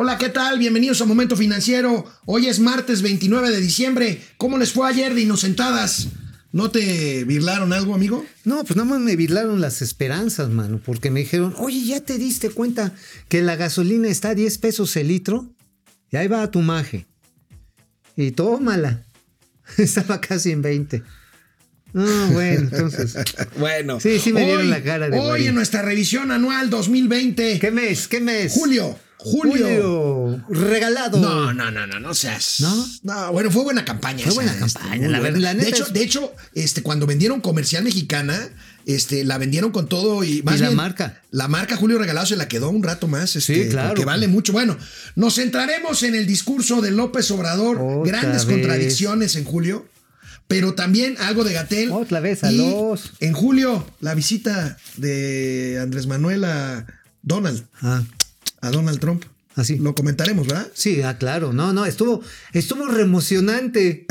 Hola, ¿qué tal? Bienvenidos a Momento Financiero. Hoy es martes 29 de diciembre. ¿Cómo les fue ayer de inocentadas? ¿No te virlaron algo, amigo? No, pues nada más me virlaron las esperanzas, mano, porque me dijeron, oye, ¿ya te diste cuenta que la gasolina está a 10 pesos el litro? Y ahí va a tu maje. Y tómala. Estaba casi en 20. Ah, bueno, entonces. bueno. Sí, sí me dieron la cara de Hoy en nuestra revisión anual 2020. ¿Qué mes? ¿Qué mes? Julio. Julio. Julio. Regalado. No, no, no, no, no seas. ¿No? No, bueno, fue buena campaña. Fue esa, buena este, campaña, muy la buena. verdad, la de neta hecho, es- de hecho, este, cuando vendieron comercial mexicana, este, la vendieron con todo y más Y la bien, marca. La marca Julio Regalado se la quedó un rato más, este, Sí, claro. porque vale mucho. Bueno, nos centraremos en el discurso de López Obrador, Otra grandes vez. contradicciones en julio. Pero también algo de Gatel. Otra vez a Y los- En julio, la visita de Andrés Manuel a Donald, Ah, a Donald Trump. así. Lo comentaremos, ¿verdad? Sí, ah, claro. No, no, estuvo, estuvo reemocionante.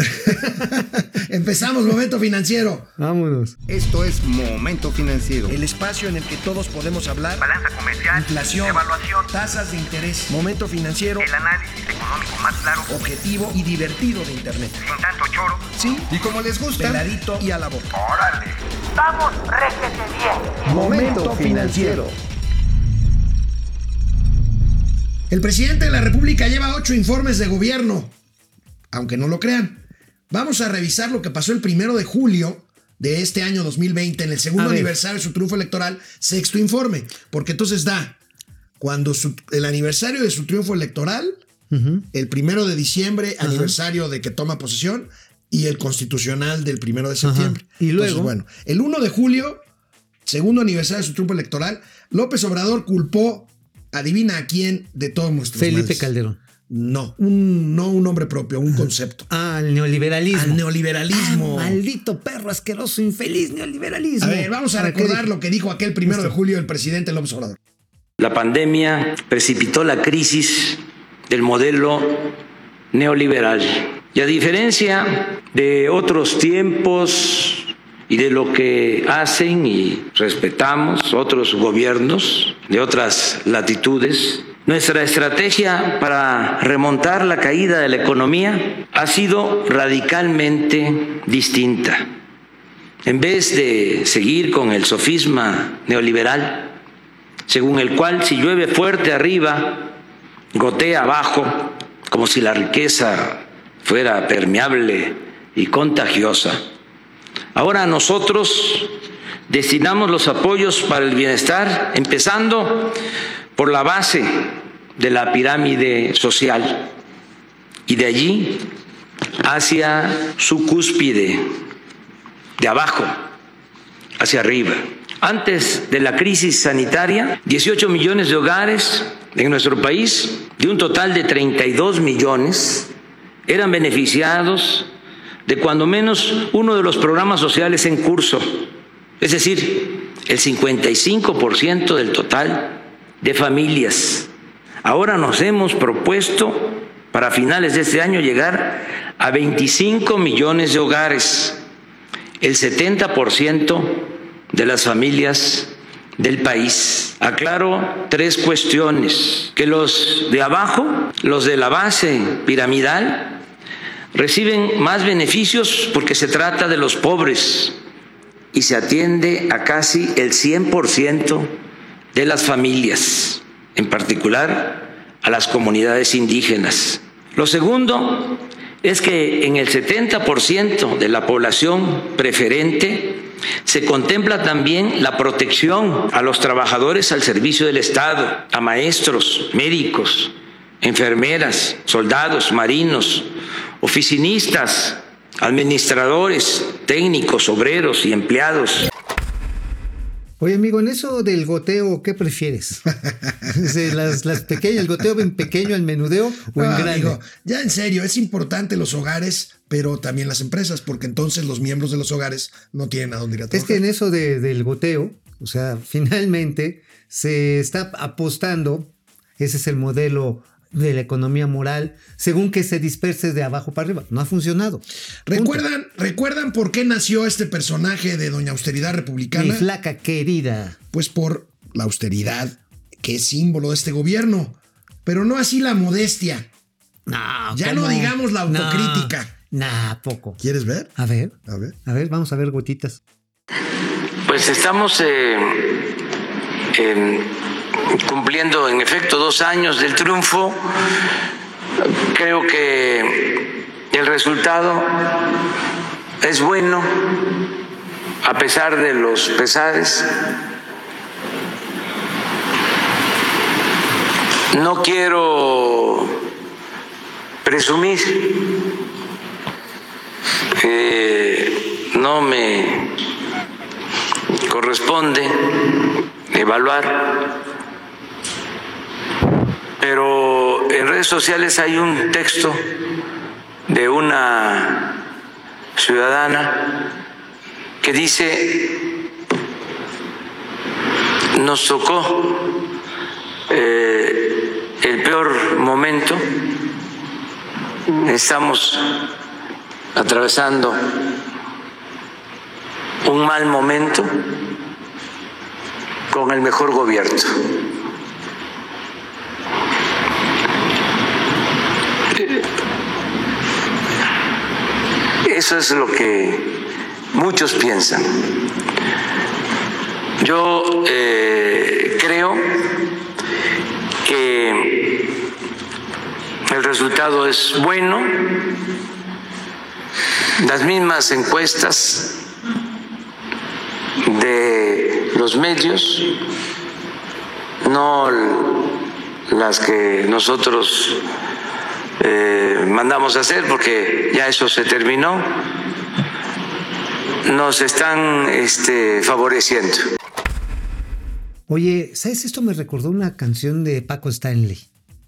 Empezamos Momento Financiero. Vámonos. Esto es Momento Financiero. El espacio en el que todos podemos hablar. balanza comercial, Inflación, evaluación, tasas de interés, momento financiero, el análisis económico más claro, objetivo y divertido de Internet. sin tanto choro. Sí, Y como les gusta, peladito y a la boca. ¡Órale! ¡Vamos, réjete bien! Momento Financiero. El presidente de la República lleva ocho informes de gobierno, aunque no lo crean. Vamos a revisar lo que pasó el primero de julio de este año 2020, en el segundo aniversario de su triunfo electoral, sexto informe, porque entonces da cuando su- el aniversario de su triunfo electoral, el primero de diciembre, aniversario de que toma posesión, y el constitucional del primero de septiembre. Y luego- Entonces, bueno, el 1 de julio, segundo aniversario de su triunfo electoral, López Obrador culpó, adivina a quién, de todos nuestros Felipe males. Calderón. No, un, no un nombre propio, un concepto. Ah, el neoliberalismo. Al neoliberalismo. Ah, maldito perro asqueroso, infeliz neoliberalismo. a ver, vamos a ver, ¿qué recordar lo que dijo aquel primero de julio el presidente López Obrador. La pandemia precipitó la crisis del modelo neoliberal. Y a diferencia de otros tiempos y de lo que hacen y respetamos otros gobiernos de otras latitudes, nuestra estrategia para remontar la caída de la economía ha sido radicalmente distinta. En vez de seguir con el sofisma neoliberal, según el cual si llueve fuerte arriba, gotea abajo, como si la riqueza fuera permeable y contagiosa. Ahora nosotros destinamos los apoyos para el bienestar, empezando por la base de la pirámide social y de allí hacia su cúspide, de abajo hacia arriba. Antes de la crisis sanitaria, 18 millones de hogares en nuestro país, de un total de 32 millones, eran beneficiados de cuando menos uno de los programas sociales en curso, es decir, el 55% del total de familias. Ahora nos hemos propuesto para finales de este año llegar a 25 millones de hogares, el 70% de las familias del país. Aclaro tres cuestiones, que los de abajo, los de la base piramidal, reciben más beneficios porque se trata de los pobres y se atiende a casi el 100% de las familias, en particular a las comunidades indígenas. Lo segundo es que en el 70% de la población preferente se contempla también la protección a los trabajadores al servicio del Estado, a maestros, médicos, enfermeras, soldados, marinos, oficinistas, administradores, técnicos, obreros y empleados. Oye, amigo, en eso del goteo, ¿qué prefieres? Las, las pequeñas, el goteo en pequeño, el menudeo o en Ah, grande. amigo, ya en serio, es importante los hogares, pero también las empresas, porque entonces los miembros de los hogares no tienen a dónde ir a Es trabajar. que en eso de- del goteo, o sea, finalmente se está apostando, ese es el modelo de la economía moral, según que se disperse de abajo para arriba. No ha funcionado. Punto. ¿Recuerdan, ¿Recuerdan por qué nació este personaje de Doña Austeridad Mi Republicana? flaca querida. Pues por la austeridad, que es símbolo de este gobierno. pero no así la modestia. No, Ya ¿cómo? no digamos la No, autocrítica. Nah, poco. ¿Quieres ver? A ver, A ver. a ver, vamos a ver gotitas. Pues estamos eh, eh, cumpliendo en efecto dos años del triunfo. Creo que el resultado es bueno a pesar de los pesares. No quiero presumir, eh, no me corresponde evaluar, pero en redes sociales hay un texto de una ciudadana que dice, nos tocó eh, el peor momento, estamos atravesando un mal momento con el mejor gobierno. Eso es lo que muchos piensan. Yo eh, creo que el resultado es bueno. Las mismas encuestas de los medios, no las que nosotros eh, mandamos a hacer, porque ya eso se terminó, nos están este, favoreciendo. Oye, ¿sabes? Esto me recordó una canción de Paco Stanley.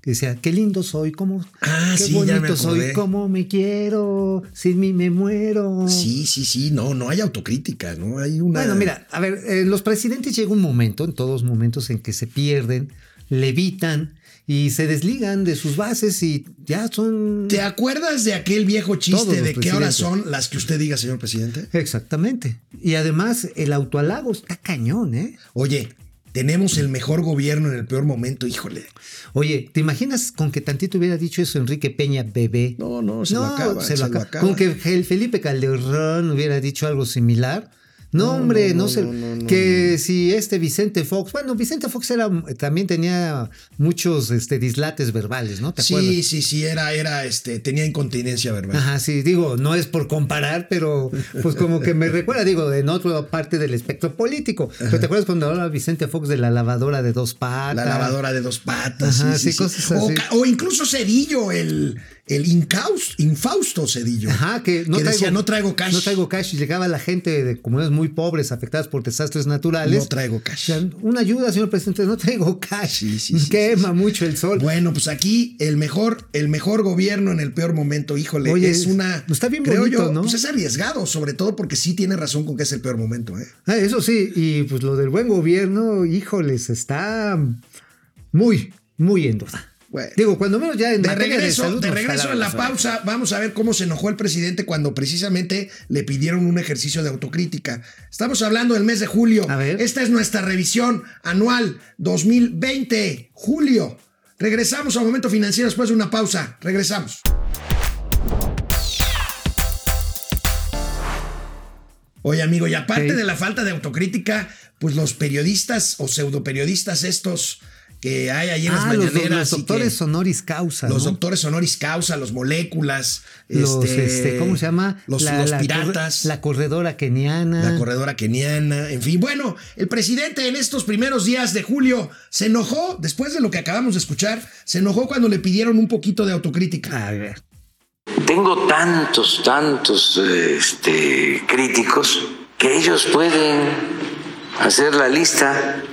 Que decía, qué lindo soy, cómo, Ah, qué sí, bonito soy, cómo me quiero, sin mí me muero. Sí, sí, sí. No, no hay autocrítica, ¿no? Hay una. Bueno, mira, a ver, eh, los presidentes llega un momento, en todos momentos, en que se pierden, levitan y se desligan de sus bases y ya son... ¿Te acuerdas de aquel viejo chiste de qué horas son las que usted diga, señor presidente? Exactamente. Y además, el autohalago está cañón, ¿eh? Oye, tenemos el mejor gobierno en el peor momento, híjole. Oye, ¿te imaginas con que tantito hubiera dicho eso Enrique Peña bebé? No, no, se lo acaba, se se lo lo acaba. acaba. Con que el Felipe Calderón hubiera dicho algo similar. No, hombre, no, no, sé. no, no, no, que si este Vicente Fox, bueno, Vicente Fox era, también tenía muchos este, dislates verbales, ¿no? ¿Te Sí, acuerdas? sí, sí, era, era, este, tenía incontinencia verbal. Ajá, sí, digo, no es por comparar, pero pues como que me recuerda, digo, en otra parte del espectro político. Pero ¿te acuerdas cuando hablaba Vicente Fox de la lavadora de dos patas? La lavadora de dos patas. Ajá, sí, sí, sí, cosas O, así. ca- o incluso Cedillo, el, el incaus- infausto Cedillo. Ajá, que no que traigo, decía, no traigo cash. No traigo cash. Y llegaba la gente de comunidades muy pobres, afectadas por desastres naturales. No traigo cash. Una ayuda, señor presidente, no traigo cash. Sí, sí, sí, Quema mucho el sol. Bueno, pues aquí el mejor, el mejor gobierno en el peor momento, híjole, Oye, es una. está bien creo bonito, yo, ¿no? Pues es arriesgado, sobre todo porque sí tiene razón con que es el peor momento, ¿eh? Ah, eso sí, y pues lo del buen gobierno, híjoles, está muy, muy en duda. Bueno. Digo, cuando menos ya en De regreso, salud de regreso en la pausa, vamos a ver cómo se enojó el presidente cuando precisamente le pidieron un ejercicio de autocrítica. Estamos hablando del mes de julio. A ver. Esta es nuestra revisión anual 2020, julio. Regresamos a Momento Financiero después de una pausa. Regresamos. Oye, amigo, y aparte de la falta de autocrítica, pues los periodistas o pseudoperiodistas estos que hay ahí en las Ah, los, mañaneras. los y que- doctores honoris causa. los ¿no? doctores honoris causa, los moléculas, Los, este, este, ¿cómo se llama? Los, La- los la corre- piratas, La corredora keniana. la corredora keniana, en fin. Bueno, el presidente en estos primeros días de julio se enojó, después de lo que acabamos de escuchar, se enojó cuando le pidieron un poquito de autocrítica. A ver. Tengo tantos, tantos este, críticos que ellos pueden hacer la lista.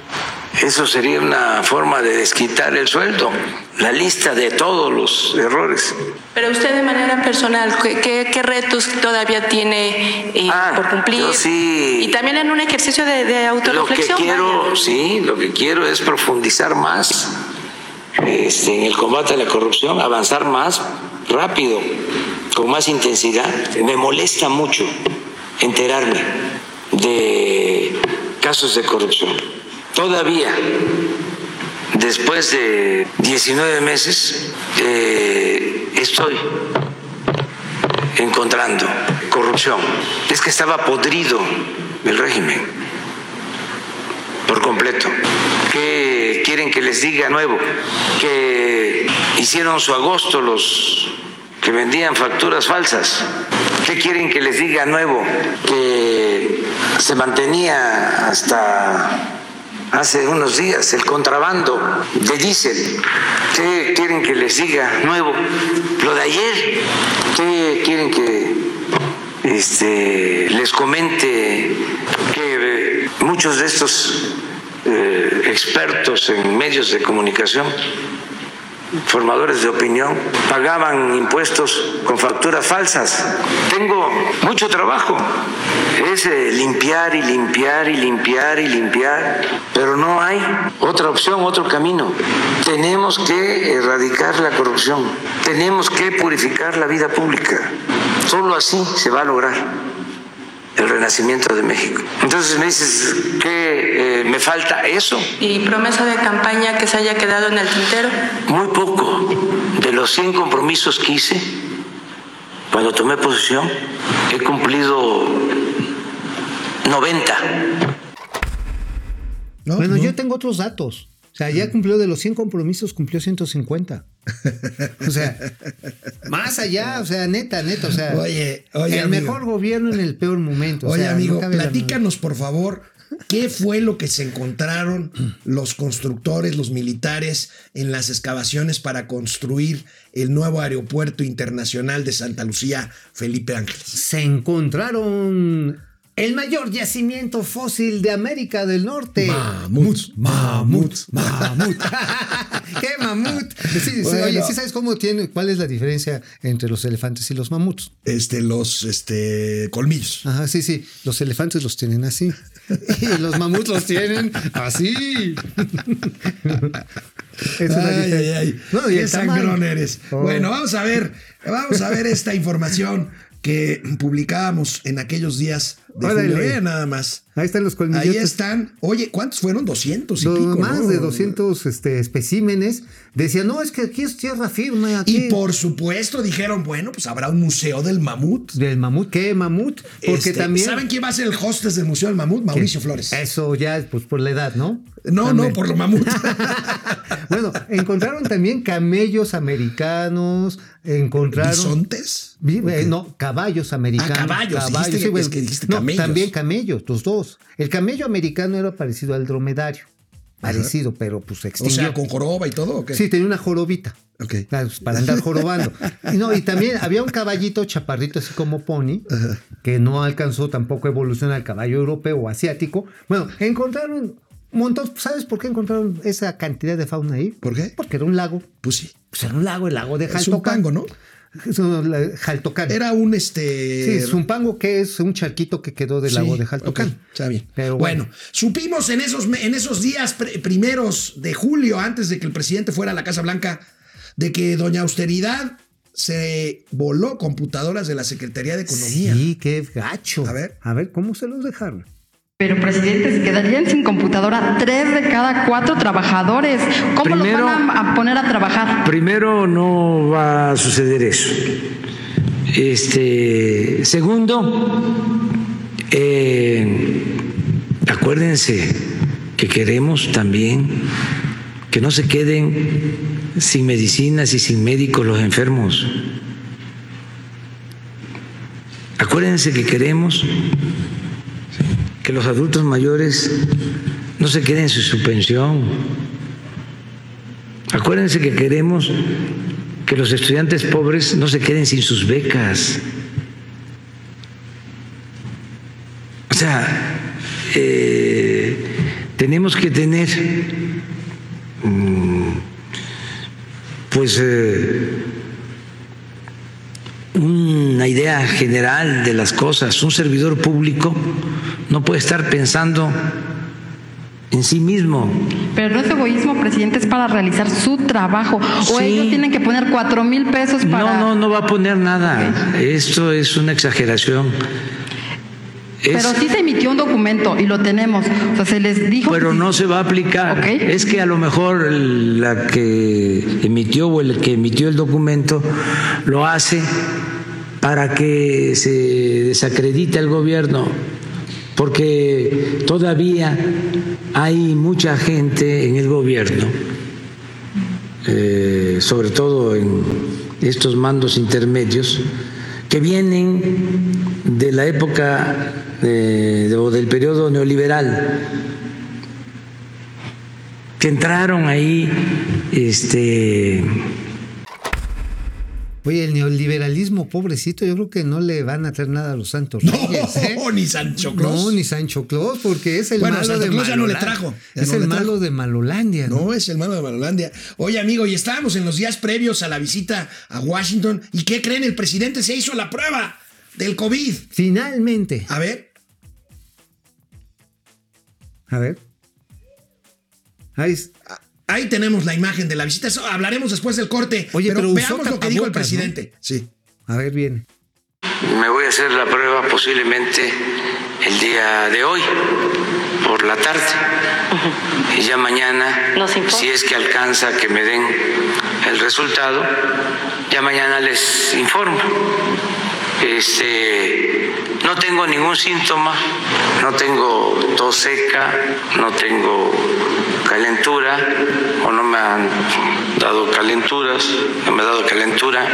Eso sería una forma de desquitar el sueldo, la lista de todos los errores. Pero usted de manera personal, ¿qué, qué- qué retos todavía tiene eh, Ah, por cumplir? yo sí. Y también en un ejercicio de, de Lo que autorreflexión. quiero, vaya. sí, lo que quiero es profundizar más este, en el combate a la corrupción, avanzar más rápido, con más intensidad. Me molesta mucho enterarme de casos de corrupción. Todavía después de 19 meses, eh, estoy encontrando corrupción. Es que estaba podrido el régimen por completo. ¿Qué quieren que les diga nuevo? Que hicieron su agosto los que vendían facturas falsas. ¿Qué quieren que les diga nuevo? Que se mantenía hasta hace unos días el contrabando de diésel. ¿Qué quieren que les diga nuevo? Lo de ayer. ¿Qué quieren que este, les comente que eh, muchos de estos eh, expertos en medios de comunicación formadores de opinión pagaban impuestos con facturas falsas. Tengo mucho trabajo. Es limpiar y limpiar y limpiar y limpiar, pero no hay otra opción, otro camino. Tenemos que erradicar la corrupción. Tenemos que purificar la vida pública. Solo así se va a lograr el renacimiento de México. Entonces me dices que eh, me falta eso. ¿Y promesa de campaña que se haya quedado en el tintero? Muy poco de los 100 compromisos que hice cuando tomé posesión, he cumplido 90. No, bueno, no. yo tengo otros datos. O sea, ya cumplió de los 100 compromisos, cumplió 150. O sea, más allá, o sea, neta, neta, o sea, Oye, oye, el amigo. mejor gobierno en el peor momento. o Oye, sea, amigo, platícanos, por favor, ¿qué fue lo que se encontraron los constructores, los militares, en las excavaciones para construir el nuevo aeropuerto internacional de Santa Lucía, Felipe Ángeles? Se encontraron el mayor yacimiento fósil de América del Norte. Mamuts, mamuts, Mamut. ¿Qué mamut? Sí, sí, Bueno. Oye, ¿sí sabes cómo tiene, cuál es la diferencia entre los elefantes y los mamuts? Este, los este, colmillos. Ajá, sí, sí. Los elefantes los tienen así. Y los mamuts los tienen así. Es Ay, ay, ay. No, y Qué sangrón eres. Oh. Bueno, vamos a ver, vamos a ver esta información que publicábamos en aquellos días Órale. nada más. Ahí están los Ahí colmillotes. están. Oye, ¿cuántos fueron? 200 y pico, más ¿no? de 200 este, especímenes. Decían, no, es que aquí es tierra firme. Aquí Y por supuesto dijeron, bueno, pues habrá un museo del mamut. Del mamut. ¿Qué mamut? Porque Este, también... ¿Saben quién va a ser el hostess del museo del mamut? Mauricio Flores. Eso ya, pues por la edad, ¿no? No, También. no, por lo mamut. Bueno, encontraron también camellos americanos, encontraron... ¿Bisontes? Eh, no, caballos americanos. Ah, caballos, dijiste- es que dijiste no, camellos. también camellos, los dos. El camello americano era parecido al dromedario. Parecido, pero pues se O extinguió. sea, con joroba y todo, ¿o qué? Sí, tenía una jorobita. Ok. Ah, pues, Para andar jorobando. Y, no, y también había un caballito chaparrito, así como pony, que no alcanzó tampoco a evolucionar al caballo europeo o asiático. Bueno, encontraron un montón. ¿Sabes por qué encontraron esa cantidad de fauna ahí? ¿Por qué? Porque era un lago. Pues sí. Pues era un lago, el lago de Es Jaltocán. Zumpango, ¿no? Jaltocán. Era un este. Sí, Zumpango, que es un charquito que quedó del Sí, lago de Jaltocán. está bien. Pero bueno. bueno. supimos en esos, en esos días pr- primeros de julio, antes de que el presidente fuera a la Casa Blanca, de que Doña Austeridad se voló computadoras de la Secretaría de Economía. Sí, qué gacho. A ver. A ver, ¿cómo se los dejaron? Pero, presidente, se quedarían sin computadora tres de cada cuatro trabajadores. ¿Cómo Primero- los van a, a poner a trabajar? Primero, no va a suceder eso. Este, segundo, eh, acuérdense que queremos también que no se queden sin medicinas y sin médicos los enfermos. Acuérdense que queremos que los adultos mayores no se queden sin su pensión. Acuérdense que queremos que los estudiantes pobres no se queden sin sus becas. O sea, eh, tenemos que tener, mm, pues, eh, una idea general de las cosas. Un servidor público no puede estar pensando en sí mismo. Pero no es egoísmo, presidente, es para realizar su trabajo. O Sí. ellos tienen que poner cuatro mil pesos para... No, no, no va a poner nada. Esto es una exageración. Es- Pero sí se emitió un documento y lo tenemos. O sea, se les dijo. pero no se va a aplicar. Es que a lo mejor la que emitió o el que emitió el documento lo hace para que se desacredite el gobierno, porque todavía hay mucha gente en el gobierno, eh, sobre todo en estos mandos intermedios, que vienen de la época de- o del periodo neoliberal, que entraron ahí, este, Oye, el neoliberalismo, pobrecito, yo creo que no le van a traer nada a los santos No, reyes. ¿eh? ni Sancho Claus. No, ni Sancho Claus, porque es el Bueno, malo Santo de Claus ya no le trajo, Es no el malo de Malolandia. ¿no? No, es el malo de Malolandia. Oye, amigo, y estábamos en los días previos a la visita a Washington. ¿Y qué creen? El presidente se hizo la prueba del COVID. Finalmente. A ver, A ver. Ahí ahí tenemos la imagen de la visita. Eso hablaremos después del corte. Oye, pero, veamos lo que dijo el presidente. Sí. A ver, viene. me voy a hacer la prueba posiblemente el día de hoy, por la tarde. Y ya mañana, si es que alcanza que me den el resultado, ya mañana les informo. Este, no tengo ningún síntoma, no tengo tos seca, no tengo calentura o no me han dado calenturas, no me ha dado calentura,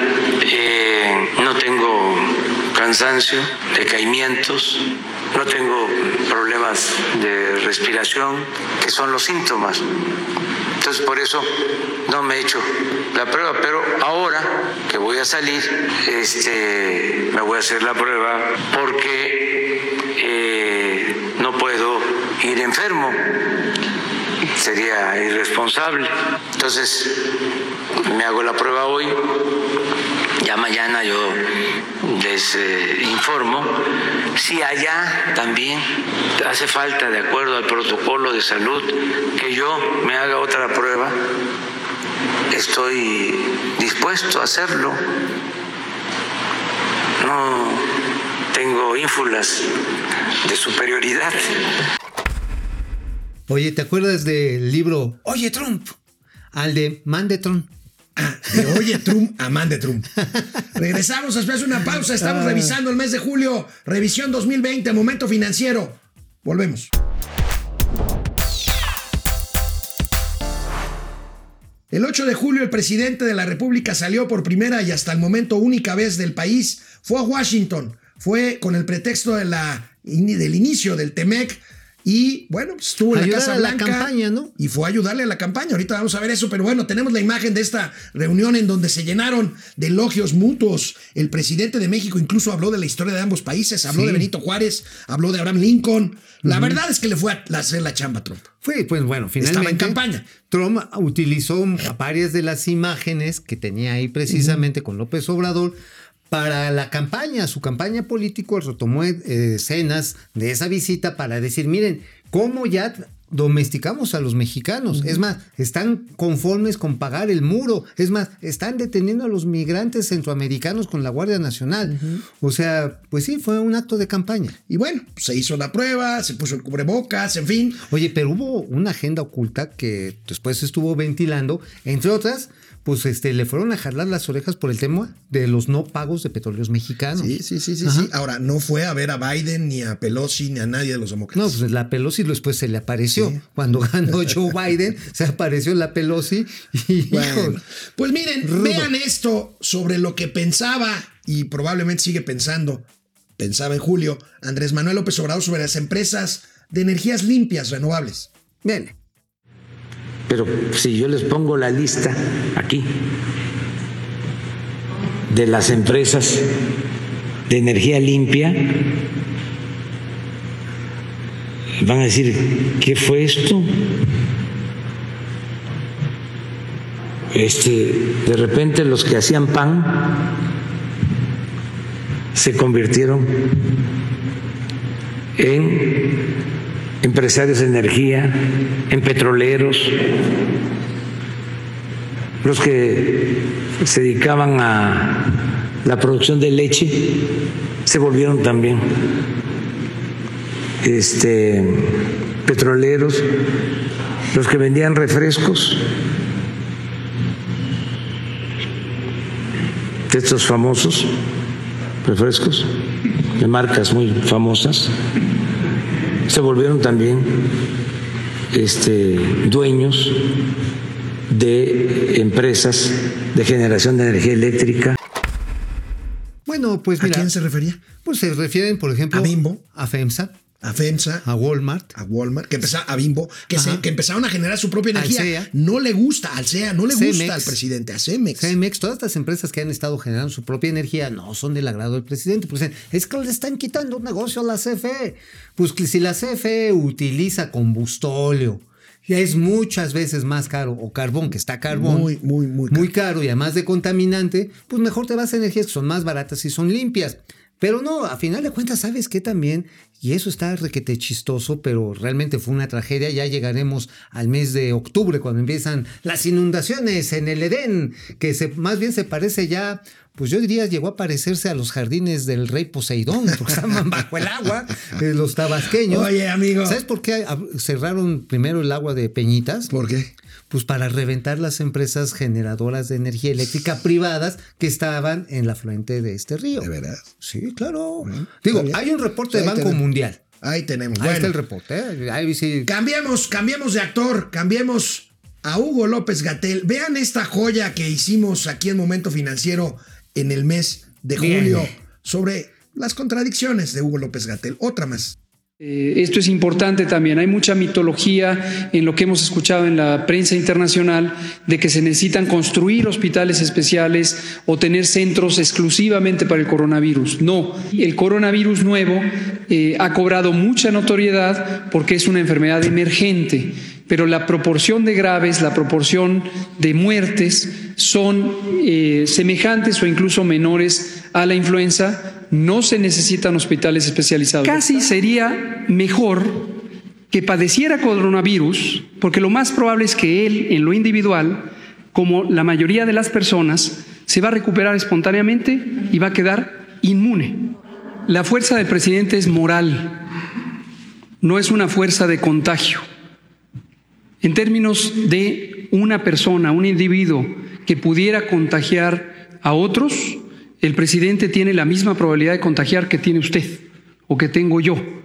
eh, no tengo cansancio, decaimientos, no tengo problemas de respiración, que son los síntomas. Entonces por eso no me he hecho la prueba, pero ahora que voy a salir, este, me voy a hacer la prueba porque eh, no puedo ir enfermo, sería irresponsable. Entonces me hago la prueba hoy, ya mañana yo les eh, informo. Si allá también hace falta, de acuerdo al protocolo de salud, que yo me haga otra prueba, estoy dispuesto a hacerlo. No tengo ínfulas de superioridad. Oye, ¿te acuerdas del libro Oye Trump? Al de Man de Trump. De Oye Trump a Man de Trump. Regresamos después de una pausa. Estamos revisando el mes de julio. Revisión 2020, momento financiero. Volvemos. El 8 de julio el presidente de la República salió por primera y hasta el momento única vez del país. Fue a Washington. Fue con el pretexto de la, del inicio del TEMEC. Y bueno, pues, estuvo en la Casa a la Blanca. campaña, ¿no? Y fue a ayudarle a la campaña. Ahorita vamos a ver eso, pero bueno, tenemos la imagen de esta reunión en donde se llenaron de elogios mutuos. El presidente de México incluso habló de la historia de ambos países, habló Sí. de Benito Juárez, habló de Abraham Lincoln. La verdad es que le fue a hacer la chamba a Trump. Fue, pues bueno, Estaba finalmente. en campaña. Trump utilizó varias de las imágenes que tenía ahí precisamente con López Obrador para la campaña, su campaña política retomó eh, escenas de esa visita para decir, miren, cómo ya domesticamos a los mexicanos. Es más, están conformes con pagar el muro. Es más, están deteniendo a los migrantes centroamericanos con la Guardia Nacional. O sea, pues sí, fue un acto de campaña. Y bueno, se hizo la prueba, se puso el cubrebocas, en fin. Oye, pero hubo una agenda oculta que después estuvo ventilando, entre otras, pues este, le fueron a jalar las orejas por el tema de los no pagos de petróleos mexicanos. Sí, sí, sí, sí, sí. Ahora, no fue a ver a Biden, ni a Pelosi, ni a nadie de los No, demócratas. pues la Pelosi después se le apareció. Sí. Cuando ganó Joe Biden, se apareció la Pelosi y Bueno, pues miren, Rudo. vean esto sobre lo que pensaba y probablemente sigue pensando, pensaba en julio, Andrés Manuel López Obrador sobre las empresas de energías limpias, renovables. viene. Pero si yo les pongo la lista aquí de las empresas de energía limpia, van a decir, ¿qué fue esto? Este, de repente los que hacían pan se convirtieron en empresarios de energía, en petroleros, los que se dedicaban a la producción de leche se volvieron también este, petroleros, los que vendían refrescos, de estos famosos refrescos, de marcas muy famosas, se volvieron también este, dueños de empresas de generación de energía eléctrica. Bueno, pues ¿A mira. quién se refería? Pues se refieren, por ejemplo, A Bimbo. a FEMSA, A FEMSA, a Walmart. a Walmart, que empezaba, a Bimbo, que, se- que empezaron a generar su propia energía. CEA. No le gusta al CEA, no le gusta Cemex. al presidente, a Cemex. Cemex, todas estas empresas que han estado generando su propia energía no son del agrado del presidente. Pues es que le están quitando un negocio a la CFE. Pues que si la CFE utiliza combustóleo, ya es muchas veces más caro, o carbón, que está carbón. Muy, muy, muy caro. Muy caro y además de contaminante, pues mejor te vas a energías que son más baratas y son limpias. Pero no, a final de cuentas, ¿sabes qué también? Y eso está requete chistoso, pero realmente fue una tragedia. Ya llegaremos al mes de octubre, cuando empiezan las inundaciones en el Edén, que se, más bien se parece ya, pues yo diría, llegó a parecerse a los jardines del rey Poseidón, porque estaban bajo el agua, eh, los tabasqueños. Oye, amigo. ¿Sabes por qué cerraron primero el agua de Peñitas? ¿Por qué? Pues para reventar las empresas generadoras de energía eléctrica privadas que estaban en la fuente de este río. De verdad. Sí, claro. Digo, hay un reporte de Banco. Mundial. Ahí tenemos. Ahí Bueno, está el reporte. ¿eh? Ahí sí. Cambiemos, cambiemos de actor, cambiemos a Hugo López Gatel. Vean esta joya que hicimos aquí en Momento Financiero en el mes de Bien. julio sobre las contradicciones de Hugo López Gatel. Otra más. Eh, Esto es importante también. Hay mucha mitología en lo que hemos escuchado en la prensa internacional de que se necesitan construir hospitales especiales o tener centros exclusivamente para el coronavirus. No, el coronavirus nuevo eh, ha cobrado mucha notoriedad porque es una enfermedad emergente, pero la proporción de graves, la proporción de muertes son eh, semejantes o incluso menores a la influenza. No se necesitan hospitales especializados. Casi sería mejor que padeciera coronavirus, porque lo más probable es que él, en lo individual, como la mayoría de las personas, se va a recuperar espontáneamente y va a quedar inmune. La fuerza del presidente es moral, no es una fuerza de contagio. En términos de una persona, un individuo que pudiera contagiar a otros, el presidente tiene la misma probabilidad de contagiar que tiene usted o que tengo yo.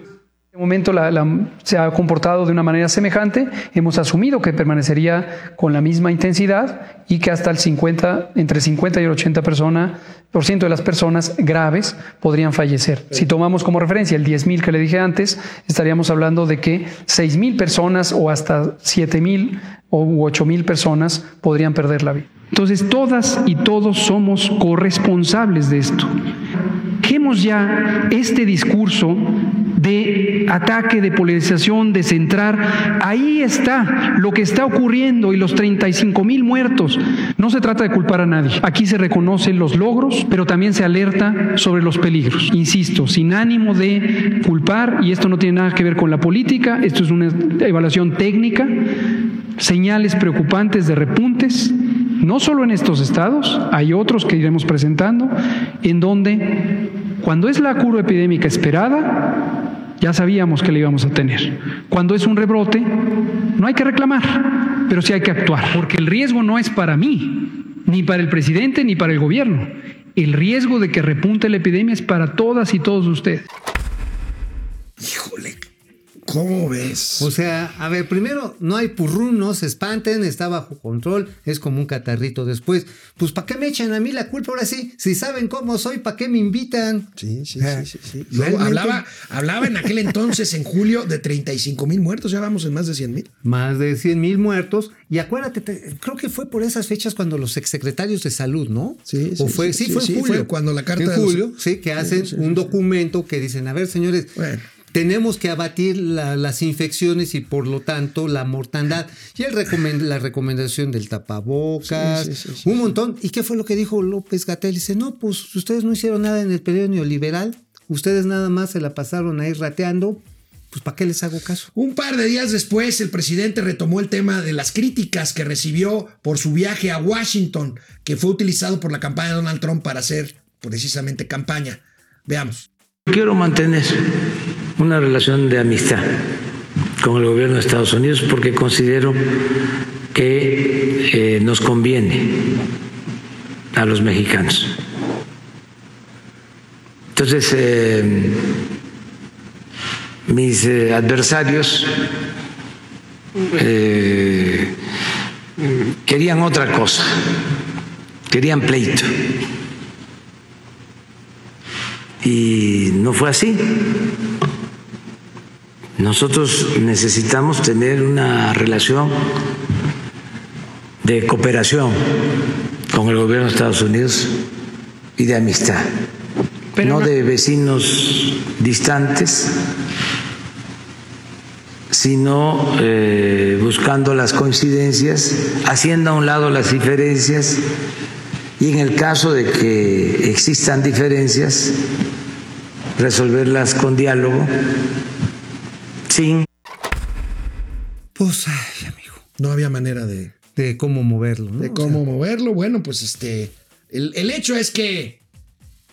En momento la- la- se ha comportado de una manera semejante, hemos asumido que permanecería con la misma intensidad y que hasta el 50, entre 50 y el 80 persona, por ciento de las personas graves podrían fallecer. Si tomamos como referencia el 10.000 que le dije antes, estaríamos hablando de que 6.000 personas o hasta 7.000 o 8.000 personas podrían perder la vida. Entonces, todas y todos somos corresponsables de esto. Dejemos ya este discurso de ataque, de polarización, de centrar. Ahí está lo que está ocurriendo y los 35 mil muertos. No se trata de culpar a nadie. Aquí se reconocen los logros, pero también se alerta sobre los peligros. Insisto, sin ánimo de culpar, y esto no tiene nada que ver con la política, esto es una evaluación técnica, señales preocupantes de repuntes, no solo en estos estados, hay otros que iremos presentando, en donde cuando es la cura epidémica esperada, ya sabíamos que la íbamos a tener. Cuando es un rebrote, no hay que reclamar, pero sí hay que actuar, porque el riesgo no es para mí, ni para el presidente, ni para el gobierno. El riesgo de que repunte la epidemia es para todas y todos ustedes. Híjole, ¿cómo ves? O sea, a ver, primero, no hay purrún, no se espanten, está bajo control, es como un catarrito después. Pues, ¿para qué me echan a mí la culpa ahora sí? Si saben cómo soy, ¿para qué me invitan? Sí, sí, Ah, sí, sí, sí. Luego hablaba, hablaba en aquel entonces, en julio, de 35 mil muertos, ya vamos en más de 100 mil. Más de 100 mil muertos. Y acuérdate, te- creo que fue por esas fechas cuando los exsecretarios de salud, ¿no? Sí, O sí, fue, sí, sí, sí, fue en sí, julio. fue cuando la carta En de los- julio, sí, que hacen sí, sí, un sí. documento que dicen, a ver, señores, Bueno. Tenemos que abatir la- las infecciones y por lo tanto la mortandad. Y el recomen- la recomendación del tapabocas, Sí, sí, sí, sí, un montón. ¿Y qué fue lo que dijo López Gatel? Dice, no, pues ustedes no hicieron nada en el periodo neoliberal, ustedes nada más se la pasaron ahí rateando, pues ¿para qué les hago caso? Un par de días después, el presidente retomó el tema de las críticas que recibió por su viaje a Washington, que fue utilizado por la campaña de Donald Trump para hacer precisamente campaña. Veamos. Quiero mantener una relación de amistad con el gobierno de Estados Unidos porque considero que eh, nos conviene a los mexicanos. Entonces, eh, mis eh, adversarios querían otra cosa, querían pleito. Y no fue así. Nosotros necesitamos tener una relación de cooperación con el gobierno de Estados Unidos y de amistad, no de vecinos distantes, sino eh, buscando las coincidencias, haciendo a un lado las diferencias y en el caso de que existan diferencias, resolverlas con diálogo, sin Pues, ay, amigo. No había manera de, De cómo moverlo, ¿no? de O cómo moverlo. Bueno, pues este. El, el hecho es que,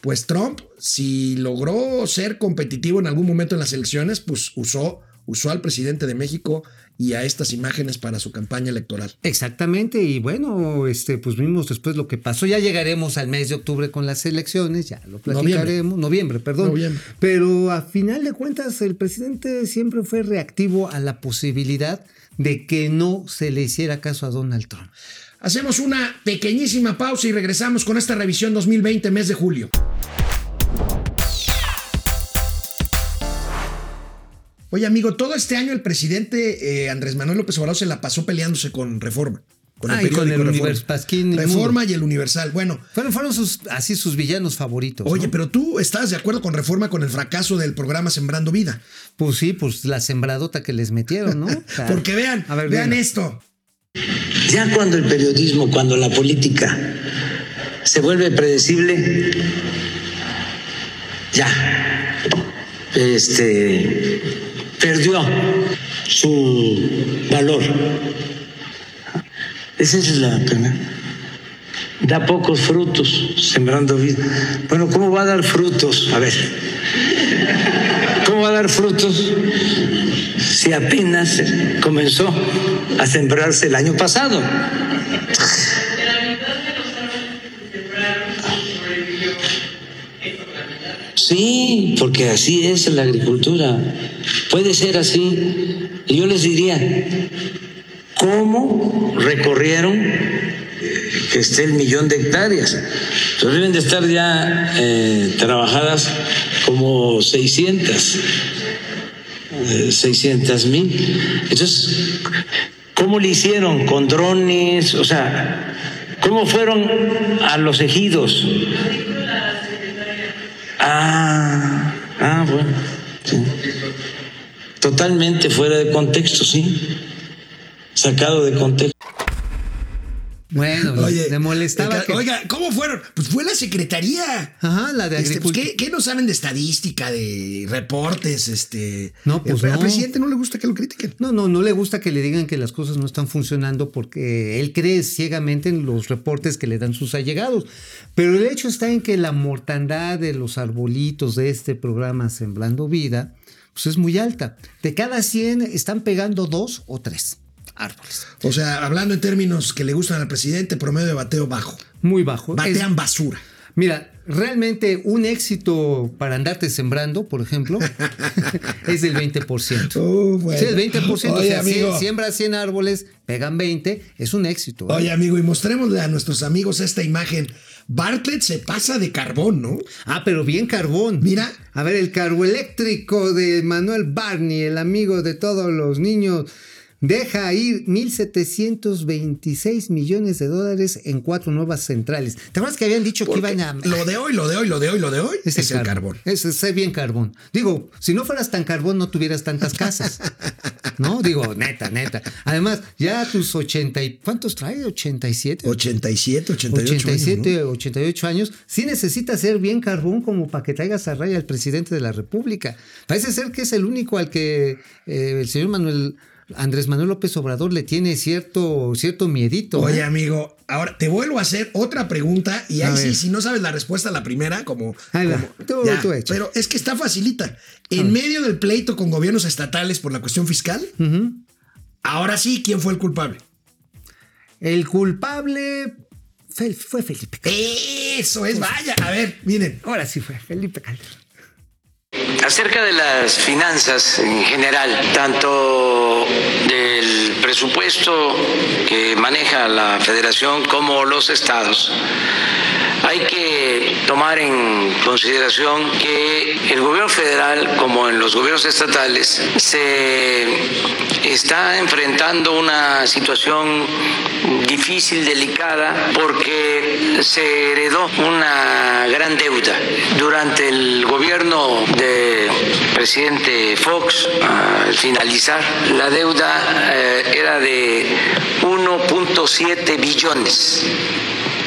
pues Trump, si logró ser competitivo en algún momento en las elecciones, pues usó, usó al presidente de México y a estas imágenes para su campaña electoral. Exactamente, y bueno, este, pues vimos después lo que pasó. Ya llegaremos al mes de octubre con las elecciones, ya lo platicaremos, noviembre, perdón. Noviembre. Pero a final de cuentas, el presidente siempre fue reactivo a la posibilidad de que no se le hiciera caso a Donald Trump. Hacemos una pequeñísima pausa y regresamos con esta revisión 2020, mes de julio. Oye, amigo, todo este año el presidente eh, Andrés Manuel López Obrador se la pasó peleándose con Reforma. Con Ah, y con el Pasquín y Reforma y el Universal. Bueno, Fueron, fueron sus, así sus villanos favoritos. oye, ¿no? pero tú estás de acuerdo con Reforma con el fracaso del programa Sembrando Vida. Pues sí, pues la sembradota que les metieron, ¿no? Porque vean, a ver, vean esto. Ya cuando el periodismo, cuando la política se vuelve predecible, ya, este, perdió su valor. Esa es la pena. Da pocos frutos sembrando vida. Bueno, ¿cómo va a dar frutos? A ver, ¿cómo va a dar frutos si apenas comenzó a sembrarse el año pasado? Sí, porque así es la agricultura. Puede ser así. Y yo les diría, ¿cómo recorrieron que esté el millón de hectáreas? Entonces deben de estar ya eh, trabajadas como 600. 600 mil. Entonces, ¿cómo le hicieron? ¿Con drones? O sea, ¿cómo fueron a los ejidos? Ah, ah, bueno. Totalmente fuera de contexto, sí. Sacado de contexto. Bueno, Oye, le molestaba que... Oiga, ¿cómo fueron? Pues fue la secretaría. Ajá, la de Este, pues, agricultura. ¿qué, qué no saben de estadística, de reportes? Este, No, pues El- Al no. presidente no le gusta que lo critiquen. No, no, no le gusta que le digan que las cosas no están funcionando porque él cree ciegamente en los reportes que le dan sus allegados. Pero el hecho está en que la mortandad de los arbolitos de este programa Sembrando Vida, pues es muy alta. De cada 100 están pegando dos o tres árboles. O sea, hablando en términos que le gustan al presidente, promedio de bateo bajo. Muy bajo. Es- Batean basura. Mira, realmente un éxito para andarte sembrando, por ejemplo, es del 20%. Uh, bueno. Sí, el 20%. o Oye, sea, si- amigo. siembras 100 árboles, pegan 20, es un éxito. ¿eh? Oye, amigo, y mostrémosle a nuestros amigos esta imagen. Bartlett se pasa de carbón, ¿no? Ah, pero bien carbón. Mira. A ver, el carboeléctrico de Manuel Barney, el amigo de todos los niños, deja ir 1.726 millones de dólares en cuatro nuevas centrales. ¿Te acuerdas que habían dicho que iban a... Lo de hoy, lo de hoy, lo de hoy, lo de hoy es, el carbón. Es, es bien carbón. Digo, si no fueras tan carbón, no tuvieras tantas casas. ¿No? Digo, neta, neta. Además, ya tus 80 y... ¿Cuántos trae? ¿87? 87, 88 87, años, ¿no? 88 años, sí necesita ser bien carbón como para que traigas a raya al presidente de la República. Parece ser que es el único al que eh, el señor Manuel Andrés Manuel López Obrador le tiene cierto, cierto miedito. Oye, ¿eh? amigo, ahora te vuelvo a hacer otra pregunta y ahí sí, si no sabes la respuesta a la primera, como... Ahí va. como- Tú- ya, tú echa. pero es que está facilita. En medio del pleito con gobiernos estatales por la cuestión fiscal, ahora sí, ¿quién fue el culpable? El culpable fue, fue Felipe Calderón. Eso es, vaya. A ver, miren. Ahora sí fue Felipe Calderón. Acerca de las finanzas en general, tanto del presupuesto que maneja la federación como los estados, hay que tomar en consideración que el gobierno federal, como en los gobiernos estatales, se está enfrentando una situación difícil, delicada, porque se heredó una gran deuda. Durante el gobierno del presidente Fox, al finalizar, la deuda eh, era de 1.7 billones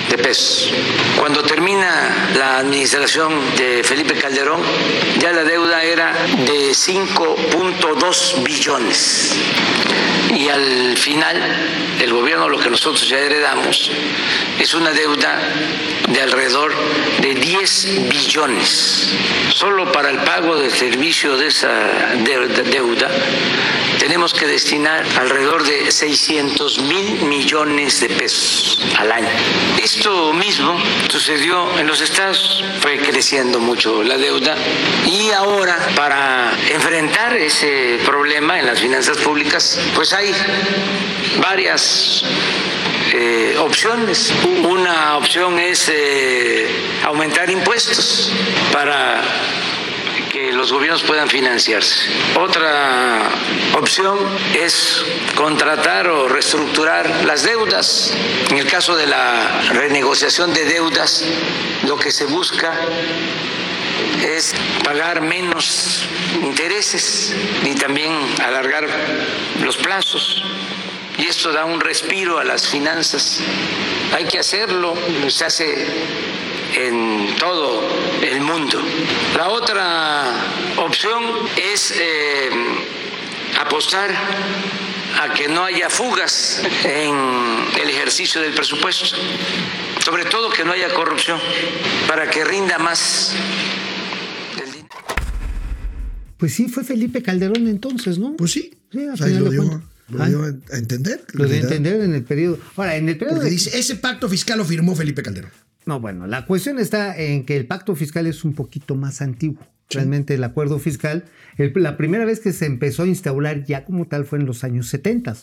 de pesos. Cuando termina la administración de Felipe Calderón, ya la deuda 5.2 billones. Y al final, el gobierno, lo que nosotros ya heredamos, es una deuda de alrededor de 10 billones. Solo para el pago del servicio de esa de- deuda tenemos que destinar alrededor de 600 mil millones de pesos al año. Esto mismo sucedió en los estados, fue creciendo mucho la deuda y ahora para enfrentar ese problema en las finanzas públicas, pues hay varias eh, opciones. Una opción es eh, aumentar impuestos para que los gobiernos puedan financiarse. Otra opción es contratar o reestructurar las deudas. En el caso de la renegociación de deudas, lo que se busca es pagar menos intereses y también alargar los plazos. Y esto da un respiro a las finanzas. Hay que hacerlo, se hace en todo el mundo. La otra opción es eh, apostar a que no haya fugas en el ejercicio del presupuesto, sobre todo que no haya corrupción, para que rinda más. Pues sí, fue Felipe Calderón entonces, ¿no? Pues sí. Sí, al final lo dio, lo Ah. dio a entender. Lo de realidad. entender en el periodo. Ahora, en el periodo. Porque de- dice, ese pacto fiscal lo firmó Felipe Calderón. No, bueno, la cuestión está en que el pacto fiscal es un poquito más antiguo. Realmente el acuerdo fiscal, el- la primera vez que se empezó a instaurar ya como tal fue en los años 70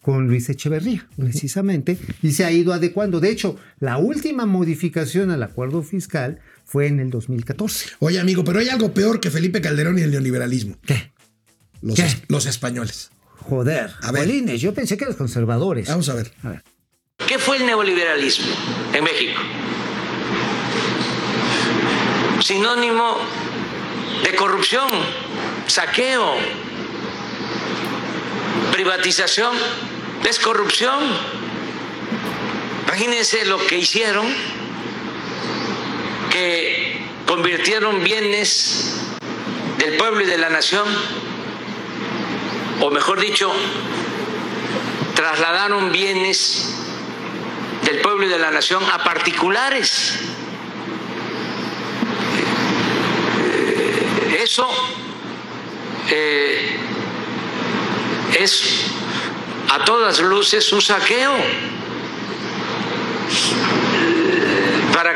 con Luis Echeverría, precisamente, y se ha ido adecuando. De hecho, la última modificación al acuerdo fiscal fue en el 2014. Oye, amigo, pero hay algo peor que Felipe Calderón y el neoliberalismo. ¿Qué? Los, ¿Qué? es- los españoles. Joder, A ver. Jolines, yo pensé que los conservadores. Vamos a ver. A ver. ¿Qué fue el neoliberalismo en México? Sinónimo de corrupción, saqueo, privatización, es corrupción. Imagínense lo que hicieron, que convirtieron bienes del pueblo y de la nación, o mejor dicho, trasladaron bienes del pueblo y de la nación a particulares. Eh, Eso eh, es a todas luces un saqueo.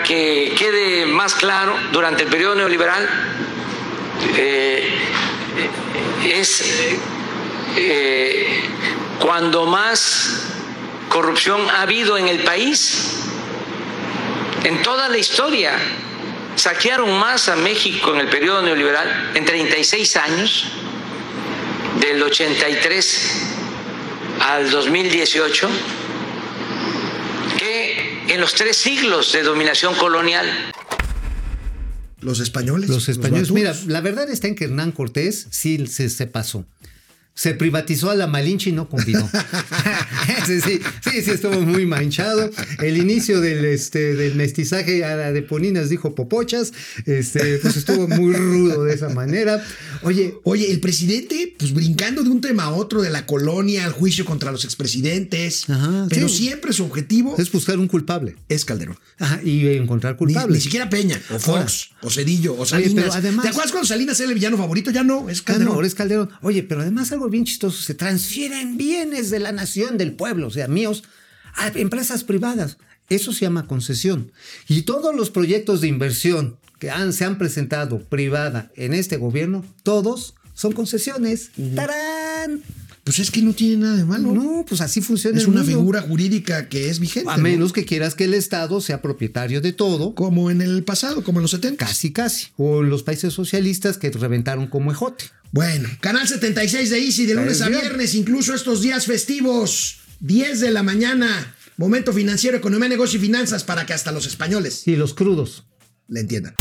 Que quede más claro, durante el periodo neoliberal eh, es eh, cuando más corrupción ha habido en el país, en toda la historia. Saquearon más a México en el periodo neoliberal en 36 años, del 83 al 2018, que en los tres siglos de dominación colonial. Los españoles. Los españoles, mira, la verdad está en que Hernán Cortés sí se, se pasó. Se privatizó a la Malinche y no combinó. sí, sí, sí, sí, estuvo muy manchado. El inicio del, este, del mestizaje a la de Poninas dijo popochas. Este, pues estuvo muy rudo de esa manera. Oye, Oye, el presidente, pues brincando de un tema a otro, de la colonia al juicio contra los expresidentes, Ajá, pero sí. siempre su objetivo es buscar un culpable. es Calderón. Ajá, y encontrar Ni, culpables. ni siquiera Peña, o Fox, o Cedillo, o Salinas. pero además- ¿Te acuerdas cuando Salinas era el villano favorito? Ya no, es Ah, Calderón. no, ahora es Calderón. Oye, pero además algo bien chistoso, se transfieren bienes de la nación, del pueblo, o sea, míos, a empresas privadas. Eso se llama concesión. Y todos los proyectos de inversión que han, se han presentado privada en este gobierno, todos son concesiones. ¡Tarán! Pues es que no tiene nada de malo. No, pues así funciona es el una mundo. figura jurídica que es vigente. A ¿no? menos que quieras que el Estado sea propietario de todo, Como en el pasado, como en los 70. casi casi. O los países socialistas que reventaron como ejote. Bueno, canal 76 de Easy de lunes a viernes, incluso estos días festivos, 10 de la mañana. Momento financiero, economía, negocio y finanzas para que hasta los españoles Y los crudos. le entiendan.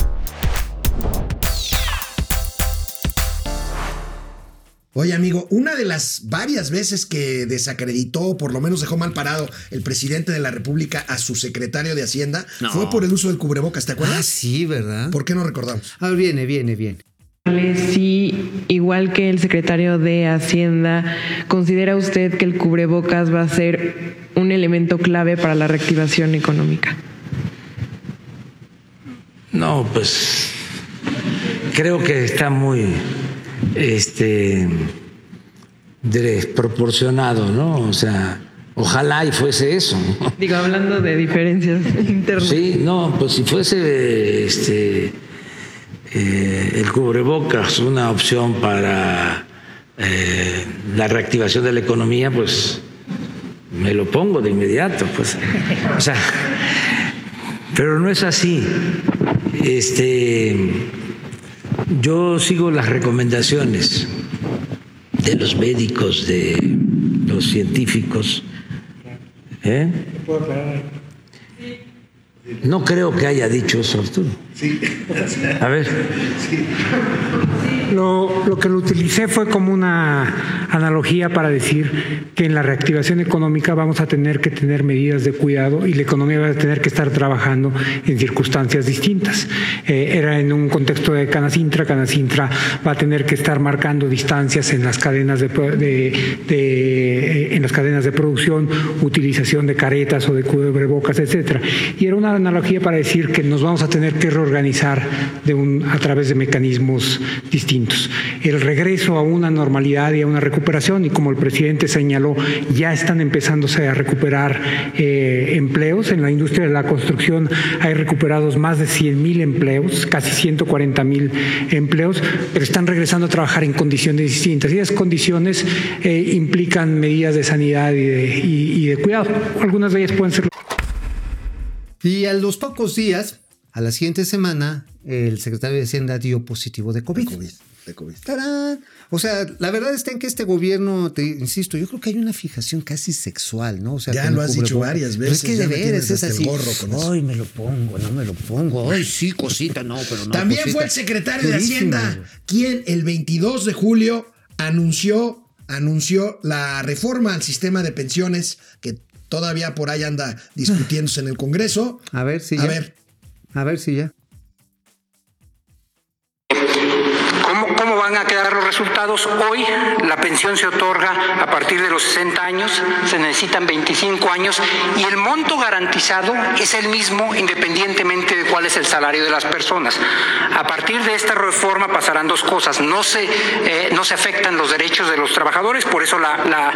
Oye, amigo, una de las varias veces que desacreditó, o por lo menos dejó mal parado el presidente de la República a su secretario de Hacienda fue por el uso del cubrebocas, ¿te Ah, acuerdas? sí, ¿verdad? ¿Por qué no recordamos? Ah, viene, viene, viene. Si, igual que el secretario de Hacienda, considera usted que el cubrebocas va a ser un elemento clave para la reactivación económica. No, pues creo que está muy este desproporcionado, ¿no? O sea, ojalá y fuese eso. ¿no? Digo, hablando de diferencias internas. Sí, no, pues si fuese este eh, el cubrebocas una opción para eh, la reactivación de la economía, pues me lo pongo de inmediato, pues. O sea, pero no es así. Este, yo sigo las recomendaciones de los médicos, de los científicos. ¿eh? No creo que haya dicho eso, Arturo. A ver. Lo, lo que lo utilicé fue como una analogía para decir que en la reactivación económica vamos a tener que tener medidas de cuidado y la economía va a tener que estar trabajando en circunstancias distintas. Eh, era en un contexto de Canacintra, Canacintra va a tener que estar marcando distancias en las cadenas de, de- de- eh, en las cadenas de producción, utilización de caretas o de cubrebocas, etcétera. Y era una analogía para decir que nos vamos a tener que reorganizar de un, a través de mecanismos distintos. El regreso a una normalidad y a una recuperación, y como el presidente señaló, ya están empezándose a recuperar eh, empleos. En la industria de la construcción hay recuperados más de 100 mil empleos, casi 140 mil empleos, pero están regresando a trabajar en condiciones distintas. Y esas condiciones eh, implican medidas de sanidad y de, y- y de cuidado. Algunas de ellas pueden ser Y a los pocos días, a la siguiente semana, el secretario de Hacienda dio positivo de COVID. De COVID, de COVID. ¡Tarán! O sea, la verdad está en que este gobierno, te insisto, yo creo que hay una fijación casi sexual, ¿no? O sea, Ya lo has dicho varias Pero veces, es que de veras es así. Ay, me lo pongo, no me lo pongo. Ay, sí, cosita, no, pero no. También cosita. fue el secretario de Hacienda quien el 22 de julio anunció, anunció la reforma al sistema de pensiones que todavía por ahí anda discutiéndose en el Congreso. A ver si A ya. ver, A ver si ya. Van a quedar los resultados? Hoy la pensión se otorga a partir de los 60 años, se necesitan 25 años y el monto garantizado es el mismo independientemente de cuál es el salario de las personas. A partir de esta reforma pasarán dos cosas. No se, eh, no se afectan los derechos de los trabajadores, por eso la, la-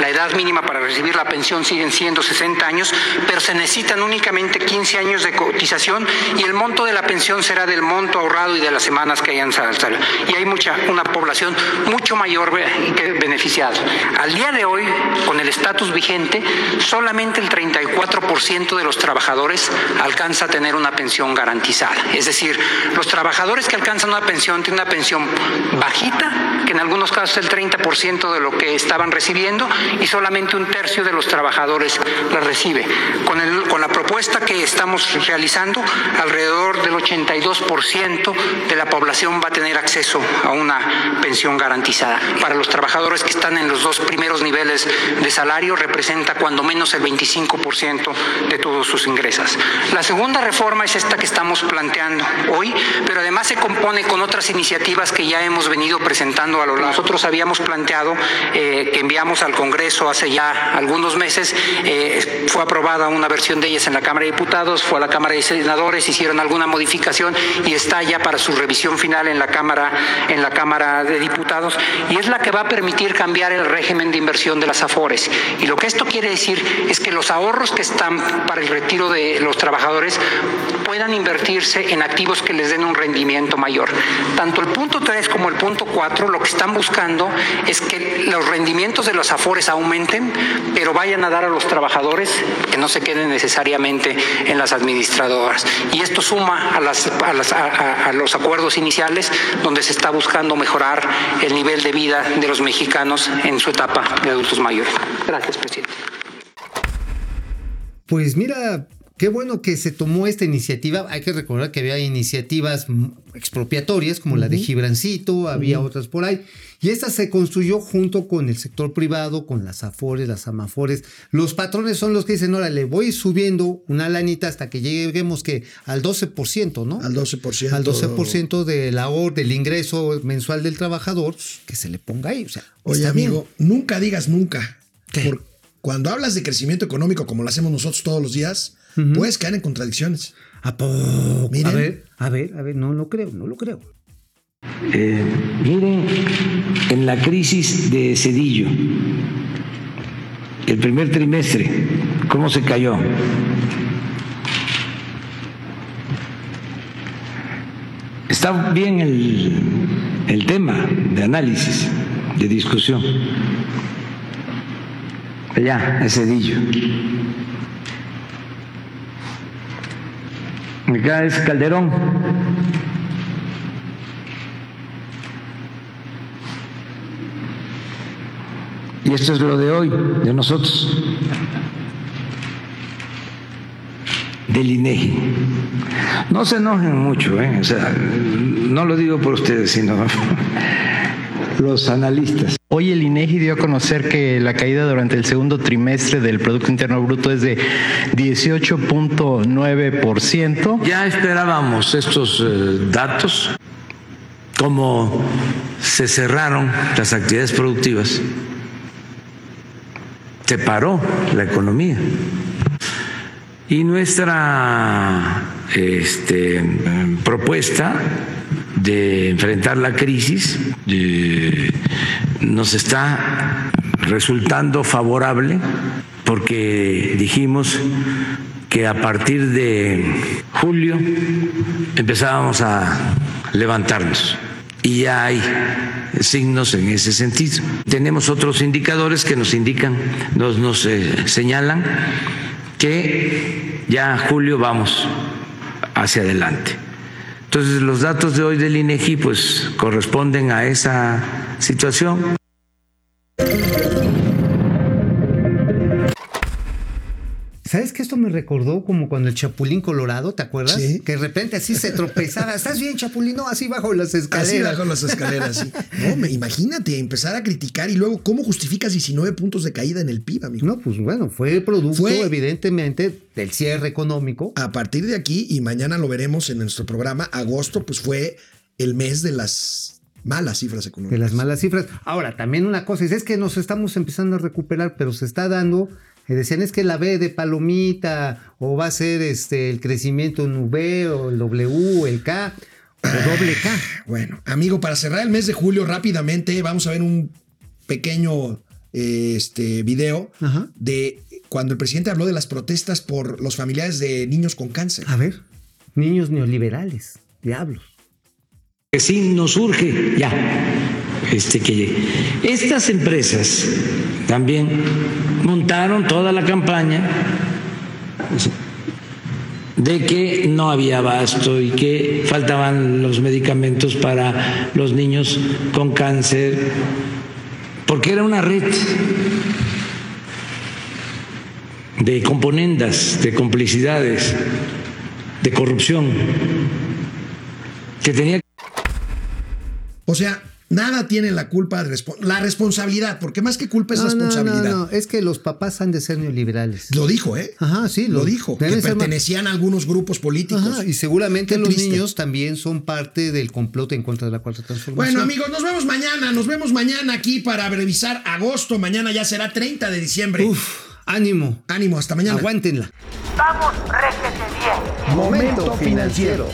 la- edad mínima para recibir la pensión siguen siendo 60 años, pero se necesitan únicamente 15 años de cotización y el monto de la pensión será del monto ahorrado y de las semanas que hayan sal- sal- Y hay una población mucho mayor que beneficiada. Al día de hoy, con el estatus vigente, solamente el 34% de los trabajadores alcanza a tener una pensión garantizada. Es decir, los trabajadores que alcanzan una pensión tienen una pensión bajita, que en algunos casos es el 30% de lo que estaban recibiendo, y solamente un tercio de los trabajadores la recibe. Con, con la propuesta que estamos realizando, alrededor del 82% de la población va a tener acceso a una pensión garantizada. Para los trabajadores que están en los dos primeros niveles de salario representa cuando menos el 25% de todos sus ingresos. La segunda reforma es esta que estamos planteando hoy, pero además se compone con otras iniciativas que ya hemos venido presentando a lo largo. Nosotros habíamos planteado eh, que enviamos al Congreso hace ya algunos meses, eh, fue aprobada una versión de ellas en la Cámara de Diputados, fue a la Cámara de Senadores, hicieron alguna modificación y está ya para su revisión final en la Cámara, en la Cámara de Diputados, y es la que va a permitir cambiar el régimen de inversión de las AFORES. Y lo que esto quiere decir es que los ahorros que están para el retiro de los trabajadores puedan invertirse en activos que les den un rendimiento mayor. Tanto el punto 3 como el punto 4 lo que están buscando es que los rendimientos de los afores aumenten, pero vayan a dar a los trabajadores que no se queden necesariamente en las administradoras. Y esto suma a, las, a, las, a, a los acuerdos iniciales donde se está buscando mejorar el nivel de vida de los mexicanos en su etapa de adultos mayores. Gracias, presidente. Pues mira, qué bueno que se tomó esta iniciativa. Hay que recordar que había iniciativas expropiatorias como uh -huh. la de Gibrancito, había uh -huh. otras por ahí. Y esta se construyó junto con el sector privado, con las AFORES, las AMAFORES. Los patrones son los que dicen, ahora le voy subiendo una lanita hasta que lleguemos que al 12%, ¿no? Al 12%. Al 12% del ahorro, del ingreso mensual del trabajador, que se le ponga ahí. O sea, Oye, amigo, bien. nunca digas nunca. Por, cuando hablas de crecimiento económico como lo hacemos nosotros todos los días, uh -huh. puedes caer en contradicciones. ¿A poco? Miren. A ver, a ver, a ver, no lo creo, no lo creo. Eh, miren, en la crisis de Cedillo, el primer trimestre, ¿cómo se cayó? Está bien el, el tema de análisis, de discusión. Allá, en Cedillo. Acá es Calderón. Y esto es lo de hoy, de nosotros, del INEGI. No se enojen mucho, ¿eh? o sea, no lo digo por ustedes, sino los analistas. Hoy el INEGI dio a conocer que la caída durante el segundo trimestre del Producto Interno Bruto es de 18.9%. Ya esperábamos estos eh, datos, como se cerraron las actividades productivas se paró la economía. Y nuestra este, propuesta de enfrentar la crisis de, nos está resultando favorable porque dijimos que a partir de julio empezábamos a levantarnos y ya hay signos en ese sentido. Tenemos otros indicadores que nos indican, nos, nos eh, señalan que ya julio vamos hacia adelante. Entonces los datos de hoy del INEGI pues corresponden a esa situación. Esto me recordó como cuando el Chapulín Colorado, ¿te acuerdas? Sí. Que de repente así se tropezaba. ¿Estás bien, Chapulín? No, así bajo las escaleras. Así bajo las escaleras, sí. No, me, imagínate, empezar a criticar y luego, ¿cómo justificas 19 puntos de caída en el PIB, amigo? No, pues bueno, fue producto, fue, evidentemente, del cierre económico. A partir de aquí, y mañana lo veremos en nuestro programa, agosto, pues fue el mes de las malas cifras económicas. De las malas cifras. Ahora, también una cosa, es que nos estamos empezando a recuperar, pero se está dando decían es que la B de palomita o va a ser este el crecimiento en V o el W o el K o doble K. Bueno, amigo, para cerrar el mes de julio rápidamente vamos a ver un pequeño este video Ajá. de cuando el presidente habló de las protestas por los familiares de niños con cáncer. A ver, niños neoliberales, diablos. Que sí nos urge ya este que estas empresas también montaron toda la campaña de que no había abasto y que faltaban los medicamentos para los niños con cáncer, porque era una red de componendas, de complicidades, de corrupción, que tenía O sea, nada tiene la culpa, respo- la responsabilidad, porque más que culpa es No, no, responsabilidad. no, no, es que los papás han de ser neoliberales. Lo dijo, ¿eh? Ajá, sí, Lo dijo, que pertenecían a algunos grupos políticos. Ajá, y seguramente Qué los triste. niños también son parte del complot en contra de la cuarta transformación. Bueno, amigos, nos vemos mañana. Nos vemos mañana aquí para revisar agosto. Mañana ya será 30 de diciembre. Uf, ánimo. Ánimo, hasta mañana. Aguántenla. Vamos, réjete bien. Momento financiero.